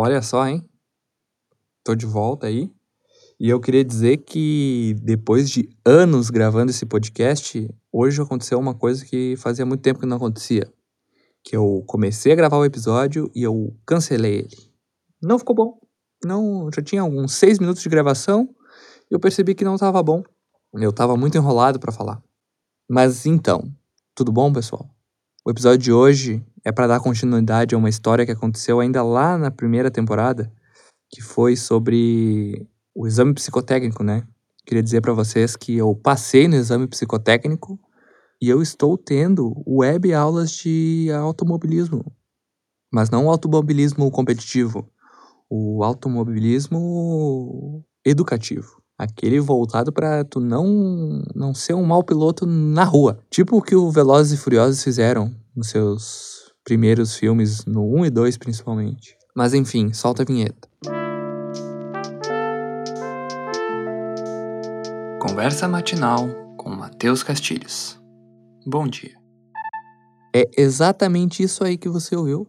Olha só, hein? Tô de volta aí. E eu queria dizer que depois de anos gravando esse podcast, hoje aconteceu uma coisa que fazia muito tempo que não acontecia. Que eu comecei a gravar o episódio e eu cancelei ele. Não ficou bom. Não, já tinha uns seis minutos de gravação e eu percebi que não estava bom. Eu estava muito enrolado para falar. Mas então, tudo bom, pessoal? O episódio de hoje é para dar continuidade a uma história que aconteceu ainda lá na primeira temporada, que foi sobre o exame psicotécnico, né? Queria dizer para vocês que eu passei no exame psicotécnico e eu estou tendo web aulas de automobilismo. Mas não o automobilismo competitivo, o automobilismo educativo. Aquele voltado para tu não não ser um mau piloto na rua. Tipo o que o Velozes e Furiosos fizeram nos seus primeiros filmes, no 1 e 2 principalmente. Mas enfim, solta a vinheta. Conversa matinal com Matheus Castilhos. Bom dia. É exatamente isso aí que você ouviu.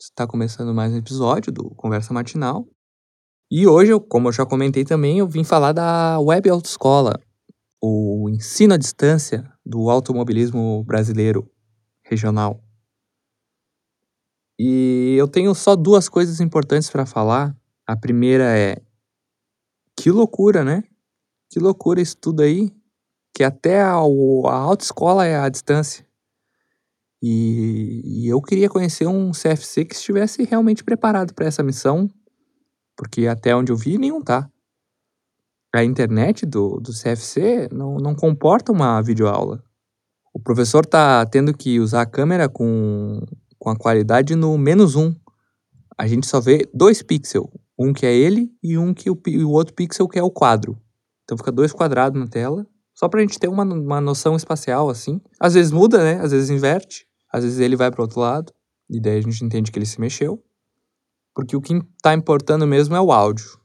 Está começando mais um episódio do Conversa Matinal. E hoje, como eu já comentei também, eu vim falar da Web Autoescola, o ensino à distância do automobilismo brasileiro regional. E eu tenho só duas coisas importantes para falar. A primeira é que loucura, né? Que loucura isso tudo aí, que até a, a autoescola é à distância. E, e, eu queria conhecer um CFC que estivesse realmente preparado para essa missão, porque até onde eu vi, nenhum tá. A internet do, do CFC não, não comporta uma videoaula. O professor tá tendo que usar a câmera com, com a qualidade no menos um. A gente só vê dois pixels. Um que é ele e um que o, o outro pixel que é o quadro. Então fica dois quadrados na tela. Só pra gente ter uma, uma noção espacial, assim. Às vezes muda, né? Às vezes inverte. Às vezes ele vai pro outro lado. E daí a gente entende que ele se mexeu. Porque o que tá importando mesmo é o áudio.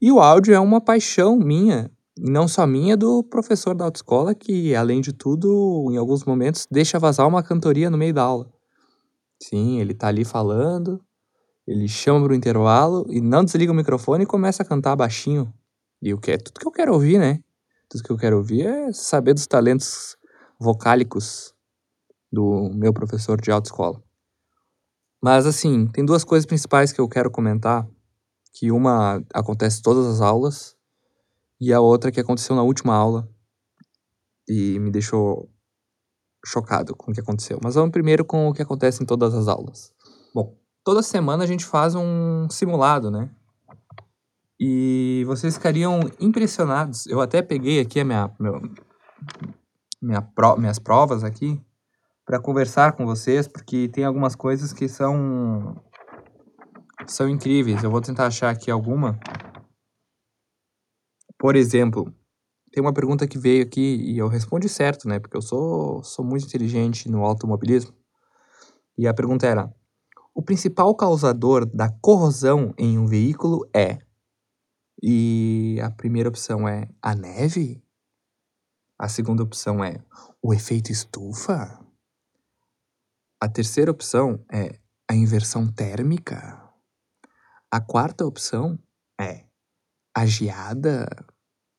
E o áudio é uma paixão minha não só minha, do professor da autoescola, que, além de tudo, em alguns momentos, deixa vazar uma cantoria no meio da aula. Sim, ele tá ali falando, ele chama pro intervalo e não desliga o microfone e começa a cantar baixinho. E o que é tudo que eu quero ouvir, né? Tudo que eu quero ouvir é saber dos talentos vocálicos do meu professor de autoescola. Mas assim, tem duas coisas principais que eu quero comentar, que uma acontece todas as aulas e a outra que aconteceu na última aula e me deixou chocado com o que aconteceu. Mas vamos primeiro com o que acontece em todas as aulas. Bom, toda semana a gente faz um simulado, né? E vocês ficariam impressionados. Eu até peguei aqui a minha, meu, minha pro, minhas provas aqui para conversar com vocês, porque tem algumas coisas que são são incríveis. Eu vou tentar achar aqui alguma por exemplo, tem uma pergunta que veio aqui e eu respondi certo, né? Porque eu sou, sou muito inteligente no automobilismo. E a pergunta era: o principal causador da corrosão em um veículo é. E a primeira opção é a neve? A segunda opção é o efeito estufa? A terceira opção é a inversão térmica? A quarta opção é a geada?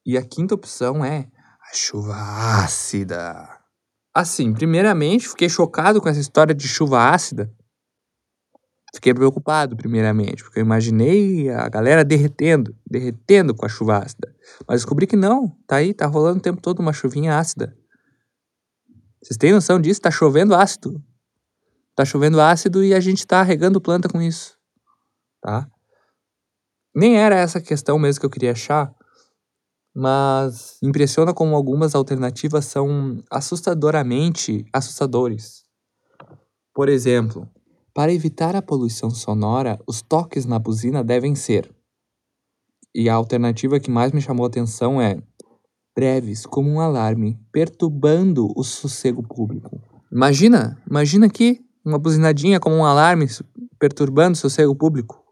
E a quinta opção é a chuva ácida. Assim, primeiramente, fiquei chocado com essa história de chuva ácida. Fiquei preocupado, primeiramente, porque eu imaginei a galera derretendo, derretendo com a chuva ácida. Mas descobri que não, tá aí, tá rolando o tempo todo uma chuvinha ácida. Vocês têm noção disso? Tá chovendo ácido. Tá chovendo ácido e a gente tá regando planta com isso. Tá? Nem era essa questão mesmo que eu queria achar, mas impressiona como algumas alternativas são assustadoramente assustadores. Por exemplo, para evitar a poluição sonora, os toques na buzina devem ser. E a alternativa que mais me chamou a atenção é breves como um alarme, perturbando o sossego público. Imagina, imagina aqui uma buzinadinha como um alarme perturbando o sossego público.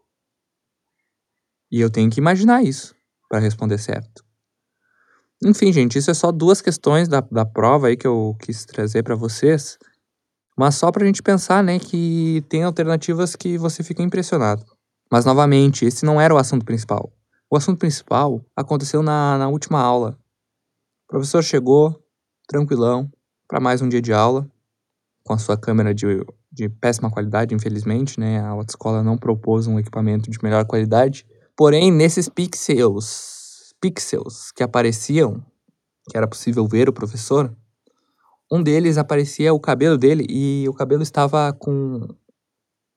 E eu tenho que imaginar isso para responder certo. Enfim, gente, isso é só duas questões da, da prova aí que eu quis trazer para vocês. Mas só pra gente pensar, né, que tem alternativas que você fica impressionado. Mas, novamente, esse não era o assunto principal. O assunto principal aconteceu na, na última aula. O professor chegou, tranquilão, para mais um dia de aula, com a sua câmera de, de péssima qualidade, infelizmente, né? A autoescola não propôs um equipamento de melhor qualidade. Porém, nesses pixels, pixels que apareciam, que era possível ver o professor, um deles aparecia o cabelo dele e o cabelo estava com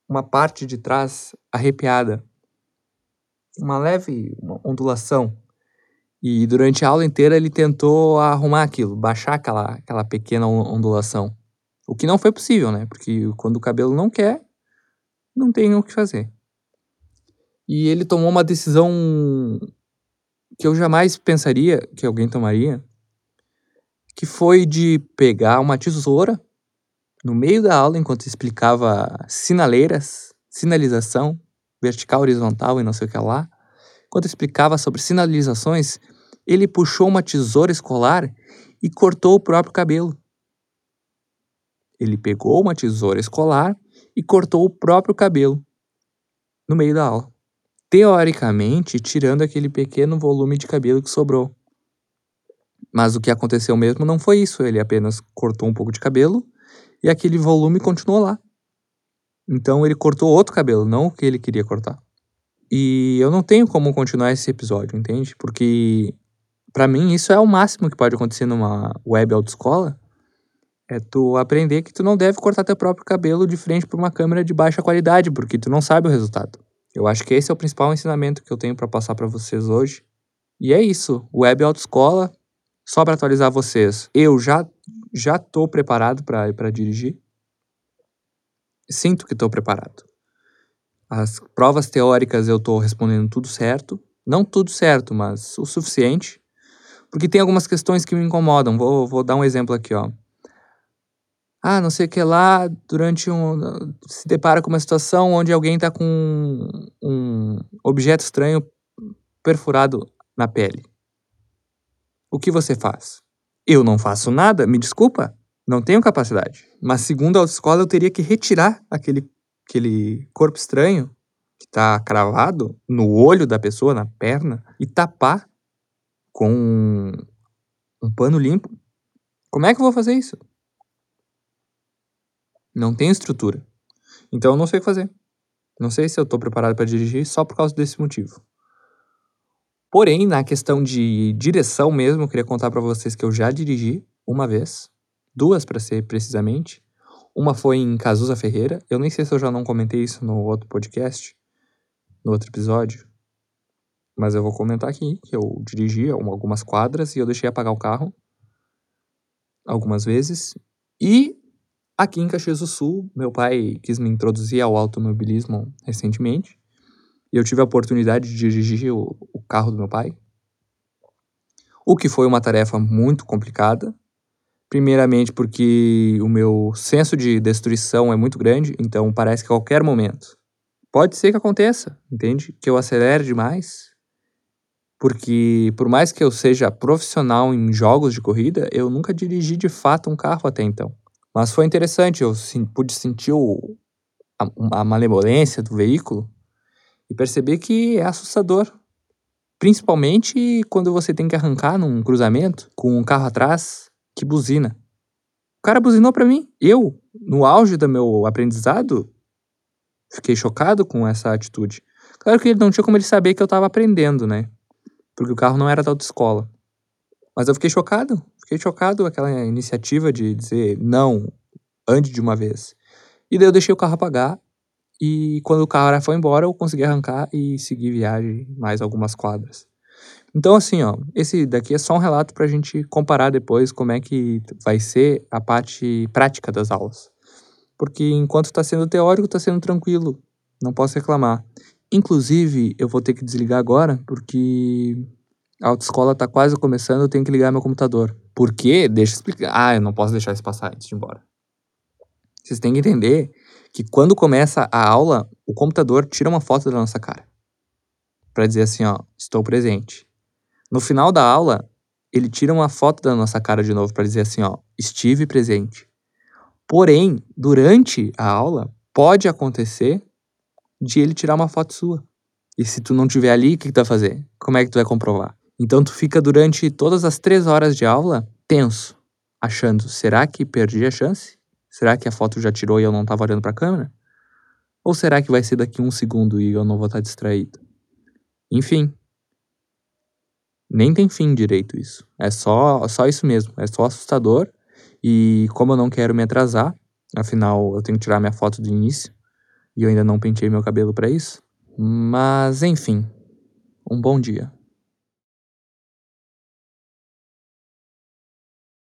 uma parte de trás arrepiada. Uma leve ondulação. E durante a aula inteira ele tentou arrumar aquilo, baixar aquela, aquela pequena ondulação. O que não foi possível, né? Porque quando o cabelo não quer, não tem o que fazer. E ele tomou uma decisão que eu jamais pensaria que alguém tomaria, que foi de pegar uma tesoura no meio da aula, enquanto explicava sinaleiras, sinalização, vertical, horizontal e não sei o que lá, enquanto explicava sobre sinalizações, ele puxou uma tesoura escolar e cortou o próprio cabelo. Ele pegou uma tesoura escolar e cortou o próprio cabelo no meio da aula. Teoricamente, tirando aquele pequeno volume de cabelo que sobrou. Mas o que aconteceu mesmo não foi isso, ele apenas cortou um pouco de cabelo e aquele volume continuou lá. Então ele cortou outro cabelo, não o que ele queria cortar. E eu não tenho como continuar esse episódio, entende? Porque para mim isso é o máximo que pode acontecer numa web autoescola. É tu aprender que tu não deve cortar teu próprio cabelo de frente para uma câmera de baixa qualidade, porque tu não sabe o resultado. Eu acho que esse é o principal ensinamento que eu tenho para passar para vocês hoje. E é isso, web autoescola, só para atualizar vocês. Eu já já tô preparado para dirigir. Sinto que estou preparado. As provas teóricas eu estou respondendo tudo certo. Não tudo certo, mas o suficiente. Porque tem algumas questões que me incomodam. Vou, vou dar um exemplo aqui, ó. Ah, não sei o que lá, durante um. se depara com uma situação onde alguém está com um, objeto estranho perfurado na pele. O que você faz? Eu não faço nada, me desculpa, não tenho capacidade. Mas segundo a autoescola, eu teria que retirar aquele, aquele corpo estranho que está cravado no olho da pessoa, na perna, e tapar com um, um pano limpo. Como é que eu vou fazer isso? Não tenho estrutura. Então eu não sei o que fazer. Não sei se eu estou preparado para dirigir só por causa desse motivo. Porém, na questão de direção mesmo, eu queria contar para vocês que eu já dirigi uma vez, duas para ser precisamente. Uma foi em Cazuza Ferreira. Eu nem sei se eu já não comentei isso no outro podcast, no outro episódio. Mas eu vou comentar aqui que eu dirigi algumas quadras e eu deixei apagar o carro algumas vezes. E aqui em Caxias do Sul, meu pai quis me introduzir ao automobilismo recentemente. E eu tive a oportunidade de dirigir o, o carro do meu pai. O que foi uma tarefa muito complicada. Primeiramente porque o meu senso de destruição é muito grande, então parece que a qualquer momento pode ser que aconteça, entende? Que eu acelere demais. Porque por mais que eu seja profissional em jogos de corrida, eu nunca dirigi de fato um carro até então. Mas foi interessante, eu pude sentir o, a, a malemolência do veículo e perceber que é assustador. Principalmente quando você tem que arrancar num cruzamento com um carro atrás que buzina. O cara buzinou para mim. Eu, no auge do meu aprendizado, fiquei chocado com essa atitude. Claro que ele não tinha como ele saber que eu tava aprendendo, né? Porque o carro não era da autoescola. Mas eu fiquei chocado. Fiquei chocado com aquela iniciativa de dizer não, ande de uma vez. E daí eu deixei o carro apagar e quando o cara foi embora, eu consegui arrancar e seguir viagem mais algumas quadras. Então, assim, ó, esse daqui é só um relato pra gente comparar depois como é que vai ser a parte prática das aulas. Porque enquanto tá sendo teórico, tá sendo tranquilo. Não posso reclamar. Inclusive, eu vou ter que desligar agora, porque a autoescola tá quase começando, eu tenho que ligar meu computador. Por quê? Deixa eu explicar. Ah, eu não posso deixar isso passar antes de ir embora. Vocês têm que entender que quando começa a aula, o computador tira uma foto da nossa cara. Para dizer assim, ó, estou presente. No final da aula, ele tira uma foto da nossa cara de novo para dizer assim, ó, estive presente. Porém, durante a aula, pode acontecer de ele tirar uma foto sua. E se tu não tiver ali, o que, que tu vai fazer? Como é que tu vai comprovar? Então tu fica durante todas as três horas de aula tenso, achando: será que perdi a chance? Será que a foto já tirou e eu não estava olhando para a câmera? Ou será que vai ser daqui um segundo e eu não vou estar distraído? Enfim. Nem tem fim direito isso. É só, só isso mesmo. É só assustador. E como eu não quero me atrasar, afinal eu tenho que tirar minha foto do início. E eu ainda não pentei meu cabelo para isso. Mas enfim. Um bom dia.